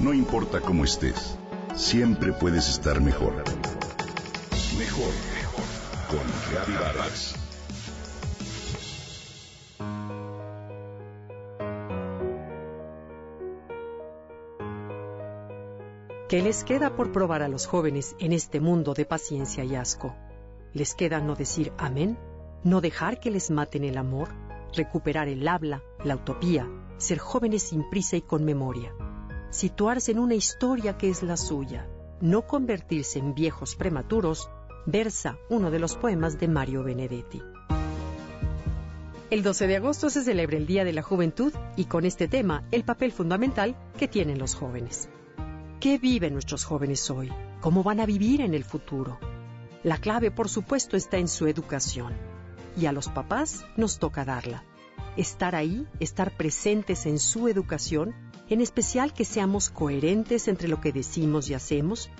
No importa cómo estés, siempre puedes estar mejor. Mejor, mejor. Con Reavivadas. ¿Qué les queda por probar a los jóvenes en este mundo de paciencia y asco? ¿Les queda no decir amén? ¿No dejar que les maten el amor? ¿Recuperar el habla, la utopía? ¿Ser jóvenes sin prisa y con memoria? Situarse en una historia que es la suya, no convertirse en viejos prematuros, versa uno de los poemas de Mario Benedetti. El 12 de agosto se celebra el Día de la Juventud y con este tema el papel fundamental que tienen los jóvenes. ¿Qué viven nuestros jóvenes hoy? ¿Cómo van a vivir en el futuro? La clave, por supuesto, está en su educación. Y a los papás nos toca darla. Estar ahí, estar presentes en su educación en especial que seamos coherentes entre lo que decimos y hacemos.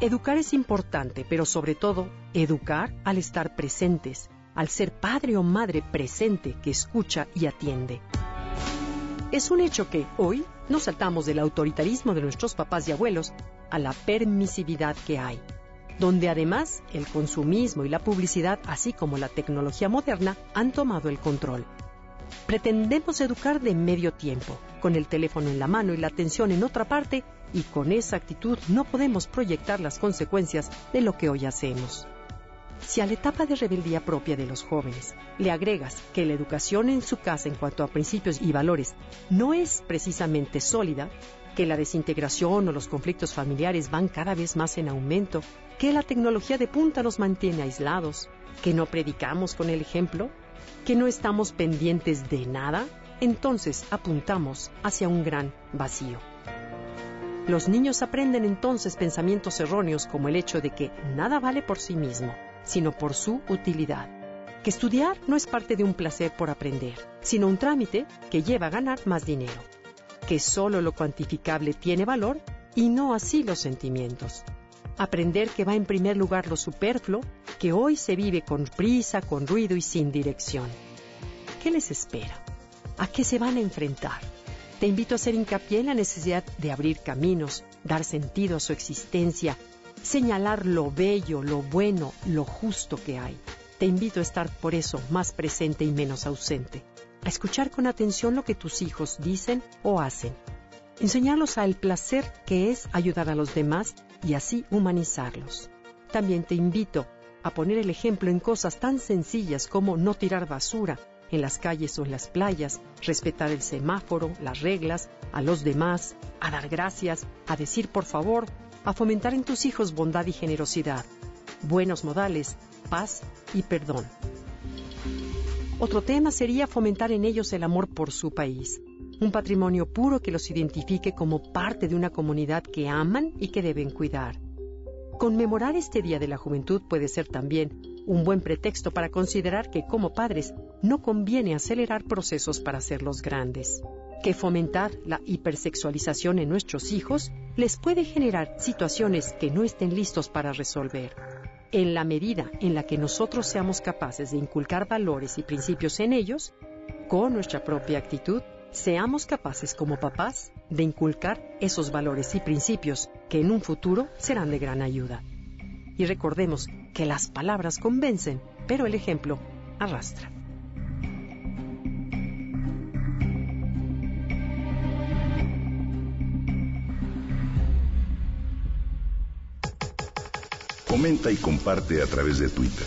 Educar es importante, pero sobre todo, educar al estar presentes, al ser padre o madre presente que escucha y atiende. Es un hecho que hoy nos saltamos del autoritarismo de nuestros papás y abuelos a la permisividad que hay, donde además el consumismo y la publicidad, así como la tecnología moderna, han tomado el control. Pretendemos educar de medio tiempo, con el teléfono en la mano y la atención en otra parte, y con esa actitud no podemos proyectar las consecuencias de lo que hoy hacemos. Si a la etapa de rebeldía propia de los jóvenes le agregas que la educación en su casa en cuanto a principios y valores no es precisamente sólida, que la desintegración o los conflictos familiares van cada vez más en aumento, que la tecnología de punta nos mantiene aislados, que no predicamos con el ejemplo, que no estamos pendientes de nada, entonces apuntamos hacia un gran vacío. Los niños aprenden entonces pensamientos erróneos como el hecho de que nada vale por sí mismo, sino por su utilidad. Que estudiar no es parte de un placer por aprender, sino un trámite que lleva a ganar más dinero. Que solo lo cuantificable tiene valor y no así los sentimientos. Aprender que va en primer lugar lo superfluo, que hoy se vive con prisa, con ruido y sin dirección. ¿Qué les espera? ¿A qué se van a enfrentar? Te invito a hacer hincapié en la necesidad de abrir caminos, dar sentido a su existencia, señalar lo bello, lo bueno, lo justo que hay. Te invito a estar por eso más presente y menos ausente, a escuchar con atención lo que tus hijos dicen o hacen, enseñarlos al placer que es ayudar a los demás y así humanizarlos. También te invito a poner el ejemplo en cosas tan sencillas como no tirar basura, en las calles o en las playas, respetar el semáforo, las reglas, a los demás, a dar gracias, a decir por favor, a fomentar en tus hijos bondad y generosidad, buenos modales, paz y perdón. Otro tema sería fomentar en ellos el amor por su país, un patrimonio puro que los identifique como parte de una comunidad que aman y que deben cuidar. Conmemorar este Día de la Juventud puede ser también un buen pretexto para considerar que como padres no conviene acelerar procesos para hacerlos grandes, que fomentar la hipersexualización en nuestros hijos les puede generar situaciones que no estén listos para resolver. En la medida en la que nosotros seamos capaces de inculcar valores y principios en ellos, con nuestra propia actitud, seamos capaces como papás de inculcar esos valores y principios que en un futuro serán de gran ayuda. Y recordemos que las palabras convencen, pero el ejemplo arrastra. Comenta y comparte a través de Twitter.